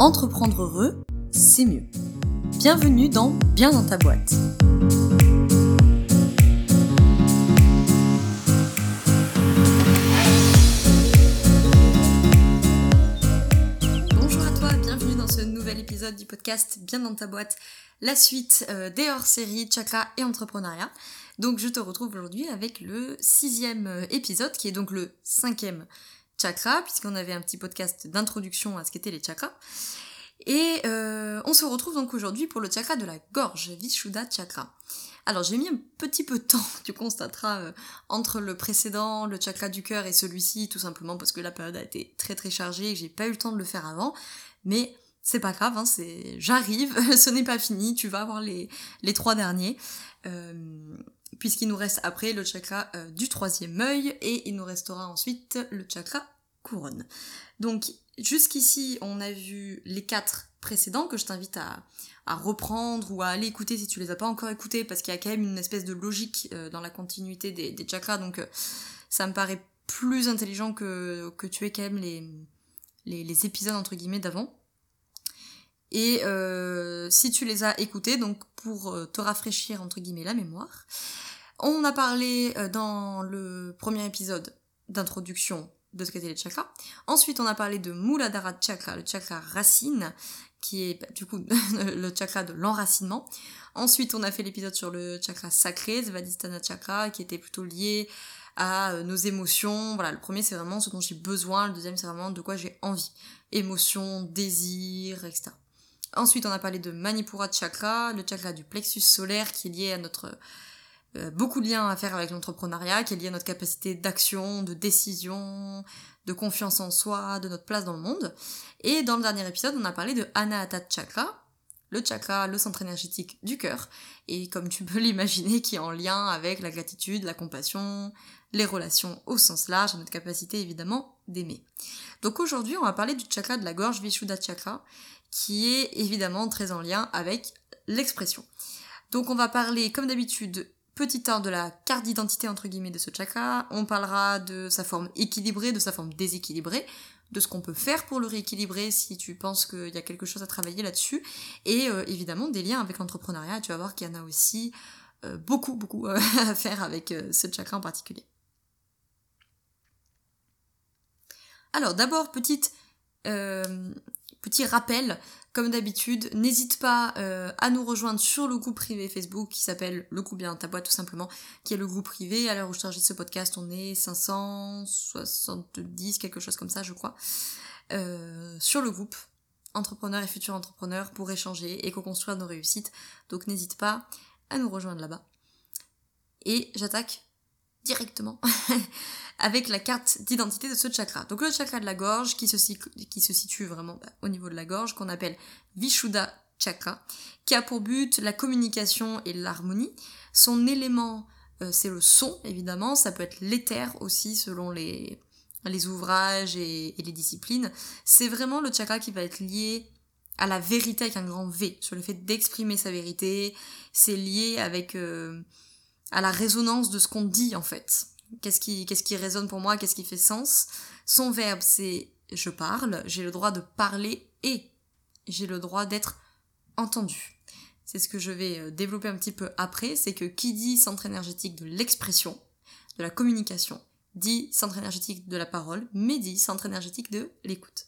Entreprendre heureux, c'est mieux. Bienvenue dans Bien dans ta boîte. Bonjour à toi, bienvenue dans ce nouvel épisode du podcast Bien dans ta boîte, la suite euh, des hors-séries Chakra et Entrepreneuriat. Donc je te retrouve aujourd'hui avec le sixième euh, épisode, qui est donc le cinquième puisqu'on avait un petit podcast d'introduction à ce qu'étaient les chakras. Et euh, on se retrouve donc aujourd'hui pour le chakra de la gorge, Vishuddha chakra. Alors j'ai mis un petit peu de temps, tu constateras, euh, entre le précédent, le chakra du cœur et celui-ci, tout simplement parce que la période a été très très chargée et que j'ai pas eu le temps de le faire avant. Mais c'est pas grave, hein, j'arrive, ce n'est pas fini, tu vas avoir les, trois derniers. Euh, puisqu'il nous reste après le chakra du troisième œil et il nous restera ensuite le chakra couronne. Donc jusqu'ici on a vu les quatre précédents que je t'invite à, reprendre ou à aller écouter si tu les as pas encore écoutés parce qu'il y a quand même une espèce de logique euh, dans la continuité des, chakras donc euh, ça me paraît plus intelligent que, que tu aies quand même les, les, épisodes entre guillemets d'avant. Et si tu les as écoutés, donc pour te rafraîchir entre guillemets la mémoire, on a parlé euh, dans le premier épisode d'introduction de ce qu'étaient les chakras. Ensuite, on a parlé de Muladhara Chakra, le chakra racine, qui est bah, du coup le chakra de l'enracinement. Ensuite, on a fait l'épisode sur le chakra sacré, Svadhisthana Chakra, qui était plutôt lié à euh, nos émotions. Voilà, le premier c'est vraiment ce dont j'ai besoin, le deuxième c'est vraiment de quoi j'ai envie. Émotions, désir, etc. Ensuite, on a parlé de Manipura Chakra, le chakra du plexus solaire qui est lié à notre beaucoup de liens à faire avec l'entrepreneuriat, qui est lié à notre capacité d'action, de décision, de confiance en soi, de notre place dans le monde. Et dans le dernier épisode, on a parlé de Anahata Chakra, le chakra, le centre énergétique du cœur, et comme tu peux l'imaginer, qui est en lien avec la gratitude, la compassion, les relations au sens large, notre capacité évidemment d'aimer. Donc aujourd'hui, on va parler du chakra de la gorge, Vishuddha Chakra, qui est évidemment très en lien avec l'expression. Donc on va parler, comme d'habitude, petit ordre de la carte d'identité entre guillemets de ce chakra. On parlera de sa forme équilibrée, de sa forme déséquilibrée, de ce qu'on peut faire pour le rééquilibrer si tu penses qu'il y a quelque chose à travailler là-dessus. Et euh, évidemment des liens avec l'entrepreneuriat. Tu vas voir qu'il y en a aussi euh, beaucoup, beaucoup euh, à faire avec ce chakra en particulier. Alors d'abord, petite petit rappel comme d'habitude, n'hésite pas euh, à nous rejoindre sur le groupe privé Facebook qui s'appelle Le groupe bien ta boîte tout simplement, qui est le groupe privé. À l'heure où je charge ce podcast, on est 570, quelque chose comme ça je crois, euh, sur le groupe entrepreneurs et futurs entrepreneurs pour échanger et co-construire nos réussites. Donc n'hésite pas à nous rejoindre là-bas. Et j'attaque directement avec la carte d'identité de ce chakra. Donc le chakra de la gorge qui se, situe vraiment bah, au niveau de la gorge, qu'on appelle Vishuddha chakra, qui a pour but la communication et l'harmonie. Son élément, euh, c'est le son, évidemment, ça peut être l'éther aussi selon les, les ouvrages et, les disciplines. C'est vraiment le chakra qui va être lié à la vérité avec un grand V, sur le fait d'exprimer sa vérité. C'est lié avec... Euh, à la résonance de ce qu'on dit en fait. Qu'est-ce qui, qu'est-ce qui résonne pour moi, qu'est-ce qui fait sens? Son verbe c'est je parle, j'ai le droit de parler et j'ai le droit d'être entendu. C'est ce que je vais euh, développer un petit peu après, c'est que qui dit centre énergétique de l'expression, de la communication, dit centre énergétique de la parole, mais dit centre énergétique de l'écoute.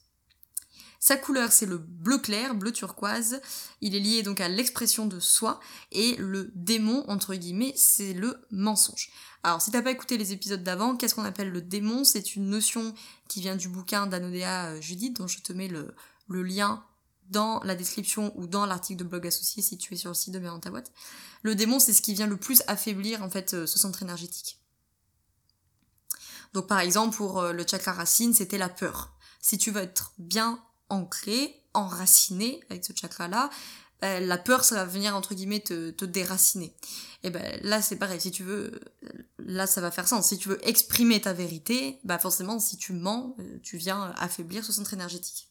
Sa couleur, c'est le bleu clair, bleu turquoise. Il est lié donc à l'expression de soi. Et le démon, entre guillemets, c'est le mensonge. Alors, si t'as pas écouté les épisodes d'avant, qu'est-ce qu'on appelle le démon? C'est une notion qui vient du bouquin d'Anodea euh, Judith, dont je te mets le, lien dans la description ou dans l'article de blog associé si tu es sur le site de Bien dans ta boîte. Le démon, c'est ce qui vient le plus affaiblir en fait euh, ce centre énergétique. Donc par exemple pour euh, le chakra racine, c'était la peur. Si tu veux être bien ancré, enraciné avec ce chakra-là, bah, la peur, ça va venir entre guillemets te, te déraciner. Et ben là, c'est pareil. Si tu veux, là, ça va faire sens. Si tu veux exprimer ta vérité, bah forcément, si tu mens, euh, tu viens affaiblir ce centre énergétique.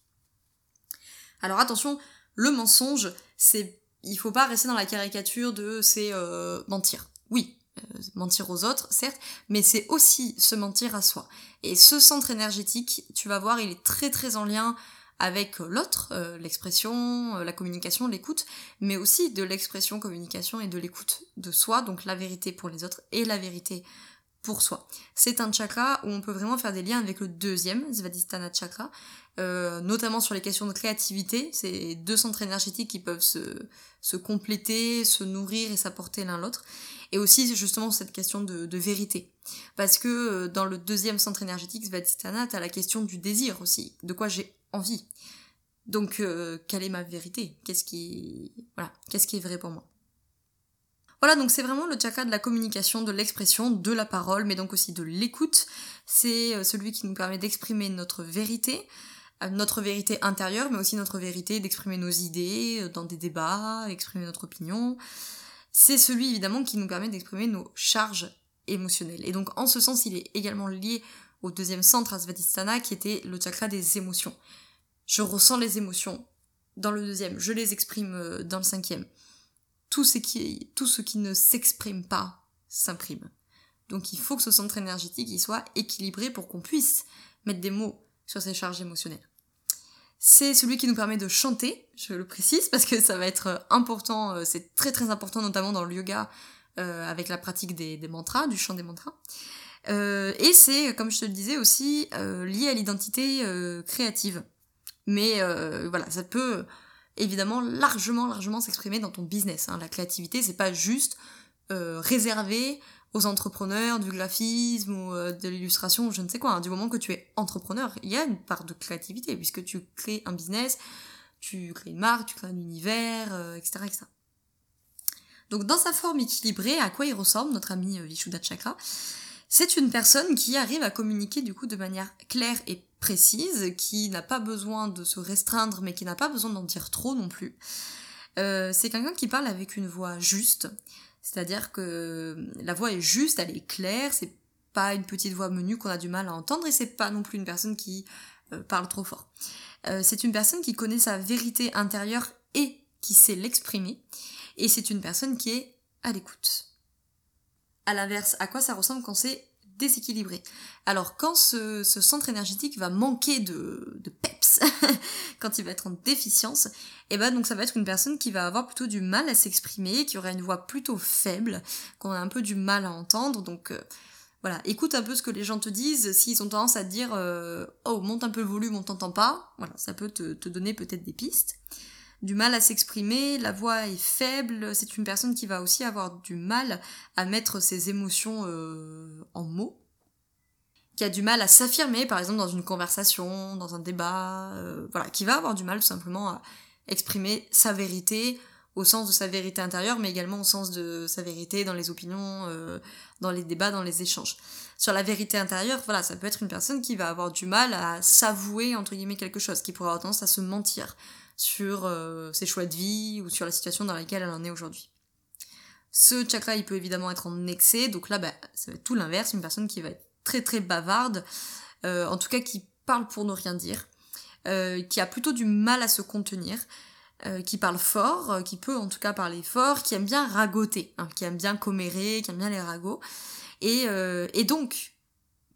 Alors attention, le mensonge, c'est, il faut pas rester dans la caricature de c'est euh, mentir. Oui, euh, mentir aux autres, certes, mais c'est aussi se mentir à soi. Et ce centre énergétique, tu vas voir, il est très très en lien avec l'autre, euh, l'expression, euh, la communication, l'écoute, mais aussi de l'expression, communication et de l'écoute de soi, donc la vérité pour les autres et la vérité pour soi. C'est un chakra où on peut vraiment faire des liens avec le deuxième, Svadhisthana chakra, euh, notamment sur les questions de créativité. C'est deux centres énergétiques qui peuvent se, se compléter, se nourrir et s'apporter l'un l'autre. Et aussi justement cette question de, vérité. Parce que dans le deuxième centre énergétique, Svadhisthana, t'as la question du désir aussi, de quoi j'ai Donc, euh, quelle est ma vérité? Qu'est-ce qui, voilà, qu'est-ce qui est vrai pour moi? Voilà, donc c'est vraiment le chakra de la communication, de l'expression, de la parole, mais donc aussi de l'écoute. C'est euh, celui qui nous permet d'exprimer notre vérité, euh, notre vérité intérieure, mais aussi notre vérité d'exprimer nos idées dans des débats, exprimer notre opinion. C'est celui évidemment qui nous permet d'exprimer nos charges émotionnelles. Et donc en ce sens, il est également lié au deuxième centre, à Svadhisthana, qui était le chakra des émotions je ressens les émotions dans le deuxième, je les exprime euh, dans le cinquième. Tout ce qui, tout ce qui ne s'exprime pas s'imprime. Donc il faut que ce centre énergétique il soit équilibré pour qu'on puisse mettre des mots sur ces charges émotionnelles. C'est celui qui nous permet de chanter, je le précise, parce que ça va être important, euh, c'est très très important notamment dans le yoga euh, avec la pratique des, mantras, du chant des mantras. et c'est, comme je te le disais aussi, lié à l'identité créative. Mais euh, voilà, ça peut évidemment largement, largement s'exprimer dans ton business. Hein. La créativité, c'est pas juste euh, réservé aux entrepreneurs du graphisme ou euh, de l'illustration je ne sais quoi. Hein. Du moment que tu es entrepreneur, il y a une part de créativité puisque tu crées un business, tu crées une marque, tu crées un univers, etc., etc. Donc dans sa forme équilibrée, à quoi il ressemble notre ami Vishuddha Chakra? C'est une personne qui arrive à communiquer du coup de manière claire et précise, qui n'a pas besoin de se restreindre, mais qui n'a pas besoin d'en dire trop non plus. Euh, c'est quelqu'un qui parle avec une voix juste, c'est-à-dire que la voix est juste, elle est claire, c'est pas une petite voix menue qu'on a du mal à entendre, et c'est pas non plus une personne qui euh, parle trop fort. Euh, c'est une personne qui connaît sa vérité intérieure et qui sait l'exprimer, et c'est une personne qui est à l'écoute. À l'inverse, à quoi ça ressemble quand c'est déséquilibré. Alors quand ce, centre énergétique va manquer de, peps, quand il va être en déficience, et eh ben donc ça va être une personne qui va avoir plutôt du mal à s'exprimer, qui aura une voix plutôt faible, qu'on a un peu du mal à entendre, donc euh, voilà, écoute un peu ce que les gens te disent, s'ils ont tendance à dire euh, oh monte un peu le volume, on t'entend pas, voilà, ça peut te donner peut-être des pistes du mal à s'exprimer, la voix est faible, c'est une personne qui va aussi avoir du mal à mettre ses émotions euh, en mots, qui a du mal à s'affirmer, par exemple dans une conversation, dans un débat, euh, voilà, qui va avoir du mal tout simplement à exprimer sa vérité au sens de sa vérité intérieure, mais également au sens de sa vérité dans les opinions, euh, dans les débats, dans les échanges. Sur la vérité intérieure, voilà, ça peut être une personne qui va avoir du mal à s'avouer, entre guillemets, quelque chose, qui pourrait avoir tendance à se mentir sur euh, ses choix de vie ou sur la situation dans laquelle elle en est aujourd'hui. Ce chakra, il peut évidemment être en excès, donc là, bah, ça va être tout l'inverse, une personne qui va être très très bavarde, euh, en tout cas qui parle pour ne rien dire, euh, qui a plutôt du mal à se contenir, qui parle fort, qui peut en tout cas parler fort, qui aime bien ragoter, hein, qui aime bien commérer, qui aime bien les ragots, et, et donc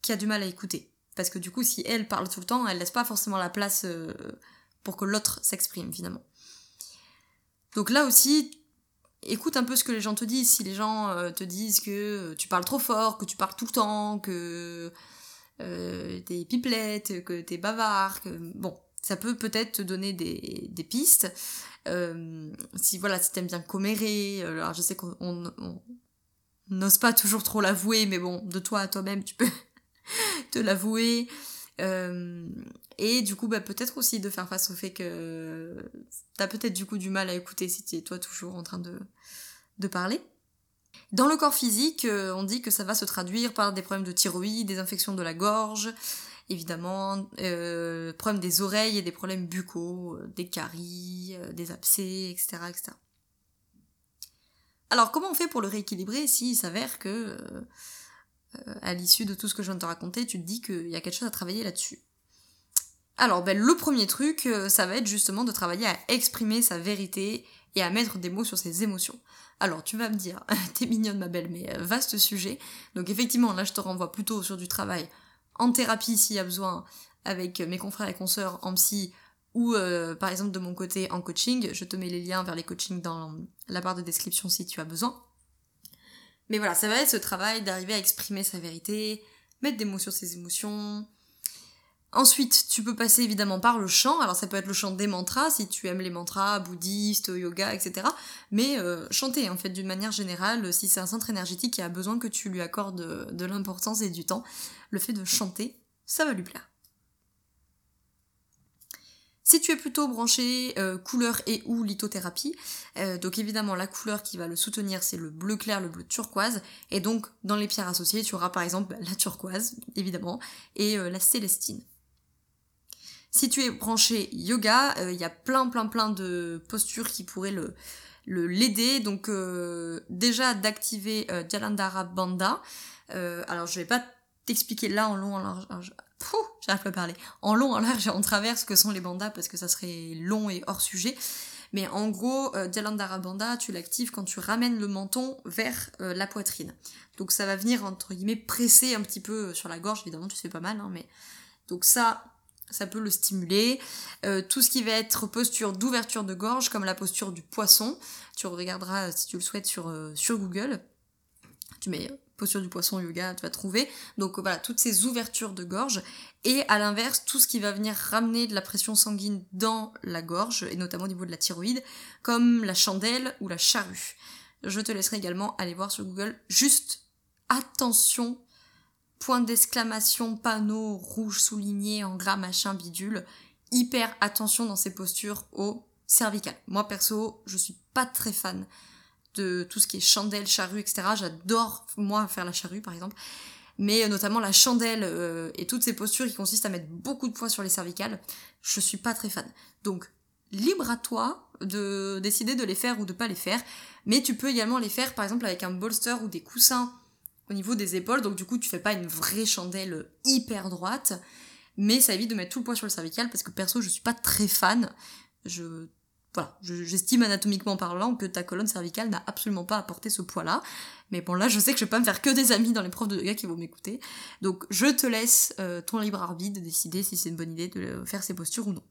qui a du mal à écouter. Parce que du coup, si elle parle tout le temps, elle laisse pas forcément la place pour que l'autre s'exprime finalement. Donc là aussi, écoute un peu ce que les gens te disent. Si les gens euh, te disent que tu parles trop fort, que tu parles tout le temps, que euh, t'es pipelette, que t'es bavard, que bon, ça peut peut-être te donner des, pistes. Euh, si voilà, si t'aimes bien commérer, alors je sais qu'on n'ose pas toujours trop l'avouer, mais bon, de toi à toi-même, tu peux te l'avouer. Euh, et du coup, bah, peut-être aussi de faire face au fait que t'as peut-être du coup du mal à écouter si t'es toi toujours en train de, de parler. Dans le corps physique, euh, on dit que ça va se traduire par des problèmes de thyroïde, des infections de la gorge, évidemment, euh, problèmes des oreilles et des problèmes buccaux, des caries, des abcès, etc., etc. Alors comment on fait pour le rééquilibrer s'il s'avère que à l'issue de tout ce que je viens de te raconter, tu te dis qu'il y a quelque chose à travailler là-dessus. Alors, ben, le premier truc, euh, ça va être justement de travailler à exprimer sa vérité et à mettre des mots sur ses émotions. Alors, tu vas me dire, t'es mignonne ma belle, mais euh, vaste sujet. Donc effectivement, là, je te renvoie plutôt sur du travail en thérapie s'il y a besoin, avec mes confrères et consoeurs en psy, ou euh, par exemple de mon côté en coaching, je te mets les liens vers les coachings dans la barre de description si tu as besoin. Mais voilà, ça va être ce travail d'arriver à exprimer sa vérité, mettre des mots sur ses émotions. Ensuite, tu peux passer évidemment par le chant. Alors ça peut être le chant des mantras si tu aimes les mantras bouddhistes, yoga, etc. Mais euh, chanter en fait d'une manière générale, si c'est un centre énergétique qui a besoin que tu lui accordes de l'importance et du temps, le fait de chanter, ça va lui plaire. Si tu es plutôt branché euh, couleur et ou lithothérapie, euh, donc évidemment la couleur qui va le soutenir c'est le bleu clair, le bleu turquoise, et donc dans les pierres associées tu auras par exemple la turquoise évidemment et euh, la célestine. Si tu es branché yoga, il y a plein plein plein de postures qui pourraient le l'aider. Donc déjà d'activer Jalandhara Bandha. alors je vais pas t'expliquer là en long en large, j'arrive pas à parler. En long, en large et en travers ce que sont les bandas parce que ça serait long et hors sujet. Mais en gros, euh, Jalandhara Banda, tu l'actives quand tu ramènes le menton vers euh, la poitrine. Donc ça va venir, entre guillemets, presser un petit peu sur la gorge, évidemment, tu fais pas mal, hein, mais... Donc ça, ça peut le stimuler. Euh, tout ce qui va être posture d'ouverture de gorge, comme la posture du poisson, tu regarderas si tu le souhaites sur, sur Google. Tu mets posture du poisson yoga, tu vas trouver. Donc voilà, toutes ces ouvertures de gorge. Et à l'inverse, tout ce qui va venir ramener de la pression sanguine dans la gorge, et notamment au niveau de la thyroïde, comme la chandelle ou la charrue. Je te laisserai également aller voir sur Google. Juste attention, point d'exclamation, panneau rouge souligné en gras machin bidule. Hyper attention dans ces postures au cervical. Moi perso, je suis pas très fan de tout ce qui est chandelle, charrue, etc. J'adore, moi, faire la charrue, par exemple. Mais euh, notamment la chandelle euh, et toutes ces postures qui consistent à mettre beaucoup de poids sur les cervicales, je suis pas très fan. Donc, libre à toi de décider de les faire ou de pas les faire. Mais tu peux également les faire, par exemple, avec un bolster ou des coussins au niveau des épaules. Donc, du coup, tu fais pas une vraie chandelle hyper droite. Mais ça évite de mettre tout le poids sur le cervical parce que perso, je suis pas très fan. Je voilà, j'estime anatomiquement parlant que ta colonne cervicale n'a absolument pas apporté ce poids-là. Mais bon, là, je sais que je vais pas me faire que des amis dans les profs de yoga qui vont m'écouter. Donc, je te laisse euh, ton libre arbitre de décider si c'est une bonne idée de faire ces postures ou non.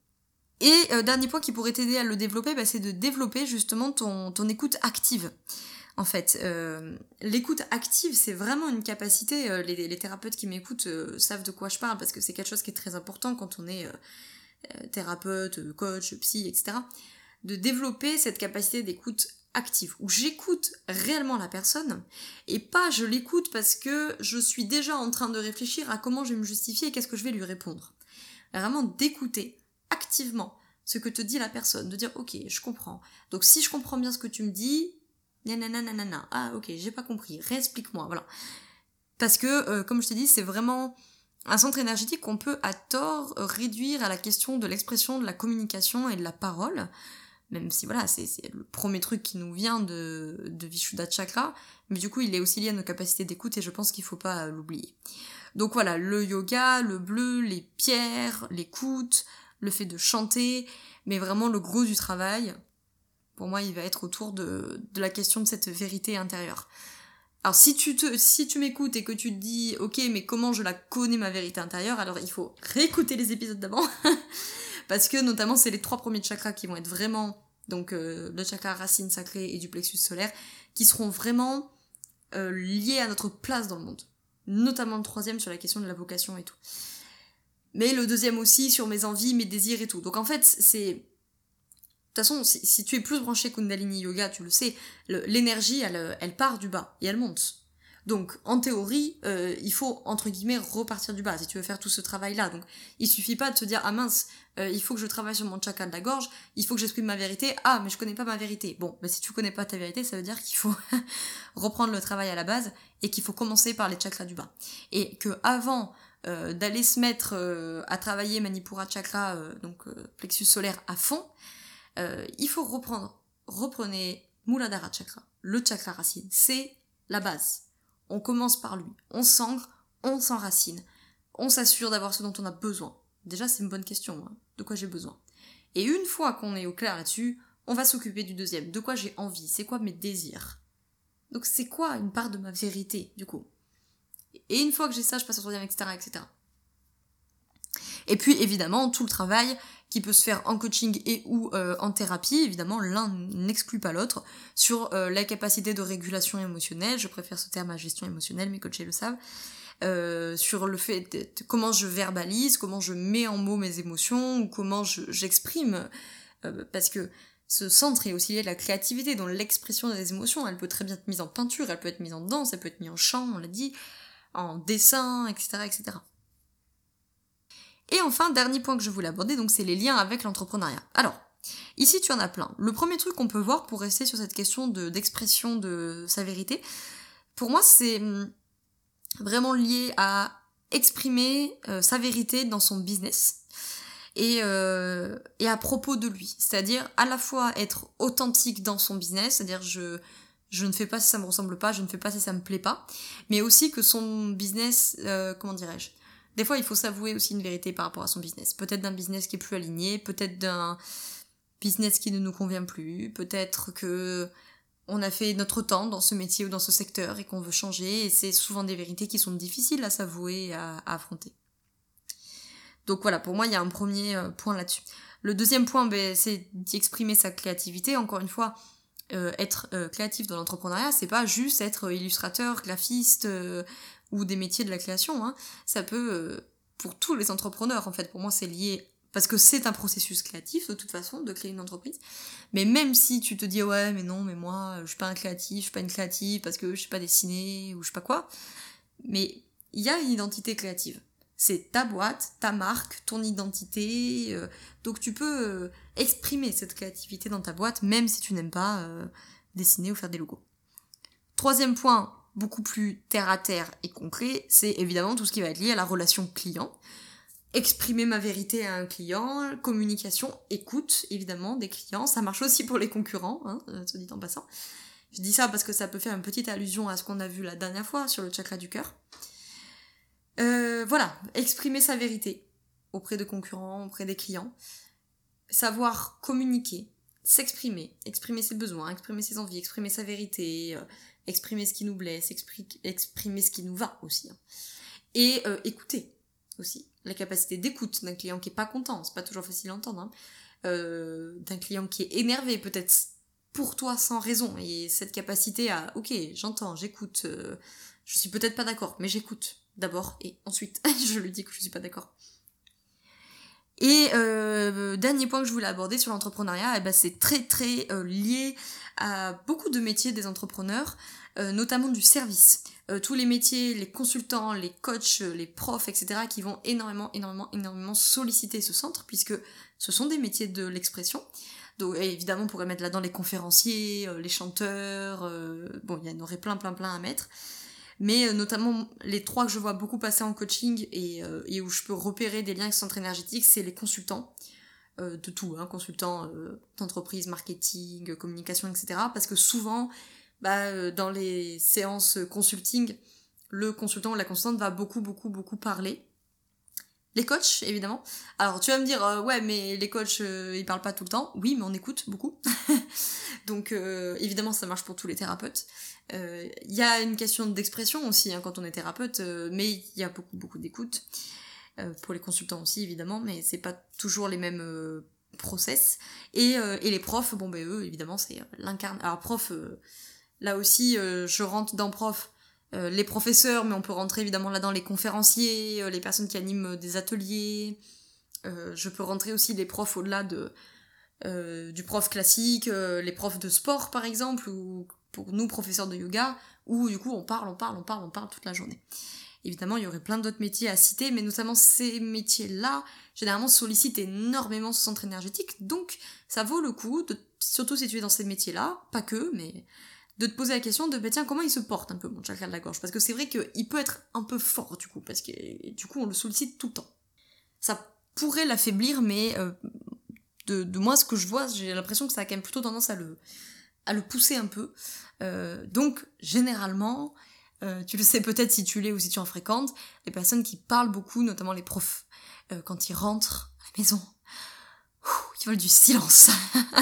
Et euh, dernier point qui pourrait t'aider à le développer, bah, c'est de développer justement ton, écoute active. En fait, euh, l'écoute active, c'est vraiment une capacité. Les, les, thérapeutes qui m'écoutent savent de quoi je parle parce que c'est quelque chose qui est très important quand on est thérapeute, coach, psy, etc de développer cette capacité d'écoute active, où j'écoute réellement la personne, et pas je l'écoute parce que je suis déjà en train de réfléchir à comment je vais me justifier et qu'est-ce que je vais lui répondre. Vraiment d'écouter activement ce que te dit la personne, de dire ok, je comprends. Donc si je comprends bien ce que tu me dis, nanana, ah ok, j'ai pas compris, réexplique-moi, voilà. Parce que, euh, comme je t'ai dit, c'est vraiment un centre énergétique qu'on peut à tort réduire à la question de l'expression, de la communication et de la parole même si voilà, c'est le premier truc qui nous vient de, de Vishuddha Chakra, mais du coup il est aussi lié à nos capacités d'écoute et je pense qu'il faut pas l'oublier. Donc voilà, le yoga, le bleu, les pierres, l'écoute, le fait de chanter, mais vraiment le gros du travail, pour moi il va être autour de, de la question de cette vérité intérieure. Alors si tu si tu m'écoutes et que tu te dis ok mais comment je la connais ma vérité intérieure, alors il faut réécouter les épisodes d'avant parce que notamment c'est les trois premiers chakras qui vont être vraiment donc euh, le chakra racine sacrée et du plexus solaire qui seront vraiment euh, liés à notre place dans le monde. Notamment le troisième sur la question de la vocation et tout. Mais le deuxième aussi sur mes envies mes désirs et tout. Donc en fait c'est de toute façon, si, tu es plus branché Kundalini Yoga, tu le sais, l'énergie, elle, elle part du bas et elle monte. Donc, en théorie, euh, il faut, entre guillemets, repartir du bas si tu veux faire tout ce travail-là. Donc, il suffit pas de se dire, ah mince, euh, il faut que je travaille sur mon chakra de la gorge, il faut que j'exprime ma vérité, ah, mais je connais pas ma vérité. Bon, bah, si tu connais pas ta vérité, ça veut dire qu'il faut reprendre le travail à la base et qu'il faut commencer par les chakras du bas. Et que avant euh, d'aller se mettre à travailler Manipura chakra, donc plexus solaire à fond, il faut reprendre. Reprenez Muladhara chakra, le chakra racine. C'est la base on commence par lui, on s'ancre, on s'enracine, on s'assure d'avoir ce dont on a besoin. Déjà, c'est une bonne question, hein. de quoi j'ai besoin? Et une fois qu'on est au clair là-dessus, on va s'occuper du deuxième, de quoi j'ai envie, c'est quoi mes désirs? Donc c'est quoi une part de ma vérité, du coup? Et une fois que j'ai ça, je passe au troisième, etc., etc. Et puis évidemment, tout le travail qui peut se faire en coaching et ou euh, en thérapie. Évidemment, l'un n'exclut pas l'autre. Sur euh, la capacité de régulation émotionnelle, je préfère ce terme à gestion émotionnelle, mes coachés le savent. Euh, sur le fait de, comment je verbalise, comment je mets en mots mes émotions, ou comment j'exprime. parce que ce centre est aussi lié la créativité, dans l'expression des émotions. Elle peut très bien être mise en peinture, elle peut être mise en danse, elle peut être mise en chant, on l'a dit, en dessin, etc., etc. Et enfin, dernier point que je voulais aborder, donc c'est les liens avec l'entrepreneuriat. Alors, ici tu en as plein. Le premier truc qu'on peut voir pour rester sur cette question d'expression de, sa vérité, pour moi c'est hum, vraiment lié à exprimer euh, sa vérité dans son business et, euh, et à propos de lui. C'est-à-dire à la fois être authentique dans son business, c'est-à-dire je, je ne fais pas si ça me ressemble pas, je ne fais pas si ça me plaît pas, mais aussi que son business, euh, comment dirais-je, des fois, il faut s'avouer aussi une vérité par rapport à son business. Peut-être d'un business qui est plus aligné, peut-être d'un business qui ne nous convient plus, peut-être que on a fait notre temps dans ce métier ou dans ce secteur et qu'on veut changer, et c'est souvent des vérités qui sont difficiles à s'avouer et à, affronter. Donc voilà, pour moi, il y a un premier euh, point là-dessus. Le deuxième point, ben, c'est d'exprimer sa créativité. Encore une fois, euh, être euh, créatif dans l'entrepreneuriat, c'est pas juste être illustrateur, graphiste, ou des métiers de la création. Hein. Ça peut, euh, pour tous les entrepreneurs, en fait, pour moi, c'est lié parce que c'est un processus créatif de toute façon de créer une entreprise. Mais même si tu te dis ouais mais non mais moi je suis pas un créatif, je suis pas une créative parce que je sais pas dessiner ou je sais pas quoi. Mais il y a une identité créative. C'est ta boîte, ta marque, ton identité. Euh, donc tu peux euh, exprimer cette créativité dans ta boîte même si tu n'aimes pas dessiner ou faire des logos. Troisième point, beaucoup plus terre à terre et concret, c'est évidemment tout ce qui va être lié à la relation client. Exprimer ma vérité à un client, communication, écoute évidemment des clients, ça marche aussi pour les concurrents, hein, euh, se dit en passant. Je dis ça parce que ça peut faire une petite allusion à ce qu'on a vu la dernière fois sur le chakra du cœur. Euh, voilà, exprimer sa vérité auprès de concurrents, auprès des clients. Savoir communiquer, s'exprimer, exprimer ses besoins, exprimer ses envies, exprimer sa vérité, euh, exprimer ce qui nous blesse, exprimer ce qui nous va aussi. Hein. Et euh, écouter aussi. La capacité d'écoute d'un client qui est pas content, c'est pas toujours facile à entendre, hein. euh, d'un client qui est énervé peut-être pour toi sans raison. Et cette capacité à, ok, j'entends, j'écoute, euh, je suis peut-être pas d'accord, mais j'écoute d'abord et ensuite je lui dis que je suis pas d'accord. Et euh, dernier point que je voulais aborder sur l'entrepreneuriat, eh ben c'est très très lié à beaucoup de métiers des entrepreneurs. Euh, notamment du service. Euh, tous les métiers, les consultants, les coachs, les profs, etc., qui vont énormément, énormément, énormément solliciter ce centre, puisque ce sont des métiers de l'expression. Donc évidemment, on pourrait mettre là-dedans les conférenciers, euh, les chanteurs, bon, il y en aurait plein, plein, plein à mettre. Mais notamment, les trois que je vois beaucoup passer en coaching et, et où je peux repérer des liens avec ce centre énergétique, c'est les consultants. de tout, hein, consultants d'entreprise, marketing, communication, etc. Parce que souvent, bah, euh, dans les séances consulting, le consultant ou la consultante va beaucoup, beaucoup, beaucoup parler. Les coachs, évidemment. Alors, tu vas me dire, euh, ouais, mais les coachs, euh, ils parlent pas tout le temps. Oui, mais on écoute beaucoup. Donc, évidemment, ça marche pour tous les thérapeutes. Il y a une question d'expression aussi hein, quand on est thérapeute, mais il y a beaucoup, beaucoup d'écoute. pour les consultants aussi, évidemment, mais c'est pas toujours les mêmes process. Et, et les profs, bon, ben eux, évidemment, c'est l'incarne. Alors, prof Là aussi, euh, je rentre dans prof. Euh, les professeurs, mais on peut rentrer évidemment là-dedans les conférenciers, euh, les personnes qui animent des ateliers. je peux rentrer aussi les profs au-delà de, du prof classique, les profs de sport par exemple, ou pour nous professeurs de yoga, où du coup on parle, on parle, on parle, on parle toute la journée. Évidemment, il y aurait plein d'autres métiers à citer, mais notamment ces métiers-là, généralement sollicitent énormément ce centre énergétique, donc ça vaut le coup, de, surtout si tu es dans ces métiers-là, pas que, mais de te poser la question de bah tiens comment il se porte un peu mon chakra de la gorge? Parce que c'est vrai qu'il peut être un peu fort du coup parce que du coup on le sollicite tout le temps. Ça pourrait l'affaiblir mais euh, de, de, moi ce que je vois j'ai l'impression que ça a quand même plutôt tendance à le à le pousser un peu. Euh, donc généralement euh, tu le sais peut-être si tu l'es ou si tu en fréquentes les personnes qui parlent beaucoup notamment les profs quand ils rentrent à la maison ils veulent du silence.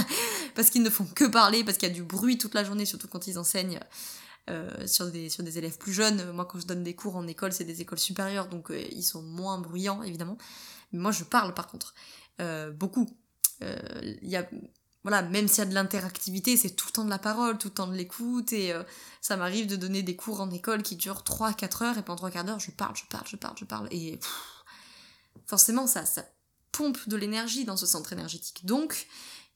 parce qu'ils ne font que parler, parce qu'il y a du bruit toute la journée, surtout quand ils enseignent euh, sur, des, sur des élèves plus jeunes. Moi, quand je donne des cours en école, c'est des écoles supérieures, donc euh, ils sont moins bruyants, évidemment. Mais moi, je parle, par contre. beaucoup. Il y a voilà, même s'il y a de l'interactivité, c'est tout le temps de la parole, tout le temps de l'écoute, et euh, ça m'arrive de donner des cours en école qui durent 3-4 heures, et pendant 3 quarts d'heure, je parle, je parle, je parle, je parle, et forcément, ça, ça pompe de l'énergie dans ce centre énergétique. Donc,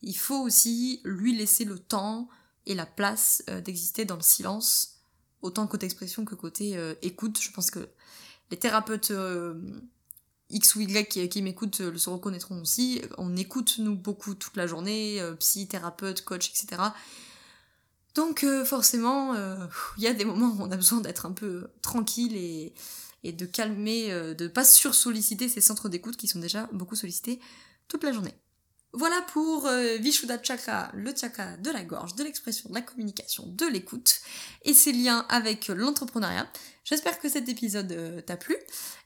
il faut aussi lui laisser le temps et la place euh, d'exister dans le silence, autant côté expression que côté euh, écoute. Je pense que les thérapeutes X ou Y qui, m'écoutent le se reconnaîtront aussi. On écoute, nous, beaucoup toute la journée, euh, psy, thérapeute, coach, etc. Donc euh, forcément, euh, il y a des moments où on a besoin d'être un peu tranquille et, et de calmer, de pas sursolliciter ces centres d'écoute qui sont déjà beaucoup sollicités toute la journée. Voilà pour euh, Vishuddha Chakra, le chakra de la gorge, de l'expression, de la communication, de l'écoute et ses liens avec l'entrepreneuriat. J'espère que cet épisode euh, t'a plu.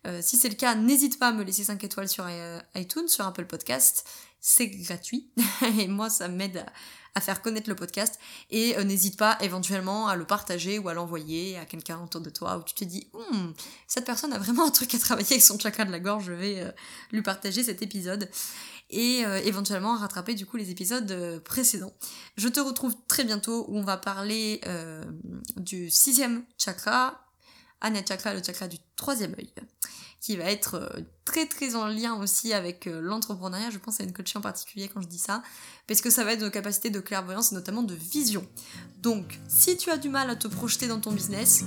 Euh, si c'est le cas, n'hésite pas à me laisser 5 étoiles sur iTunes, sur Apple Podcast. C'est gratuit et moi ça m'aide à, faire connaître le podcast. Et n'hésite pas éventuellement à le partager ou à l'envoyer à quelqu'un autour de toi où tu te dis hmm, cette personne a vraiment un truc à travailler avec son chakra de la gorge, je vais lui partager cet épisode et euh, éventuellement rattraper du coup les épisodes euh, précédents. Je te retrouve très bientôt où on va parler euh, du sixième chakra, Ana Chakra, le chakra du troisième œil, qui va être très très en lien aussi avec l'entrepreneuriat. Je pense à une coachée en particulier quand je dis ça, parce que ça va être nos capacités de clairvoyance et notamment de vision. Donc, si tu as du mal à te projeter dans ton business,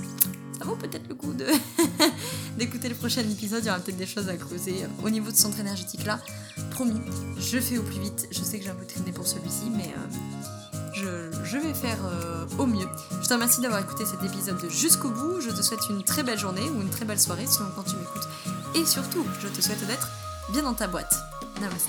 ça vaut peut-être le coup d'écouter le prochain épisode. Il y aura peut-être des choses à creuser euh, au niveau de centre énergétique là. Promis, je fais au plus vite. Je sais que j'ai un peu traîné pour celui-ci, mais euh, je, vais faire euh, au mieux. Je te remercie d'avoir écouté cet épisode jusqu'au bout. Je te souhaite une très belle journée ou une très belle soirée selon quand tu m'écoutes. Et surtout, je te souhaite d'être bien dans ta boîte. Namaste.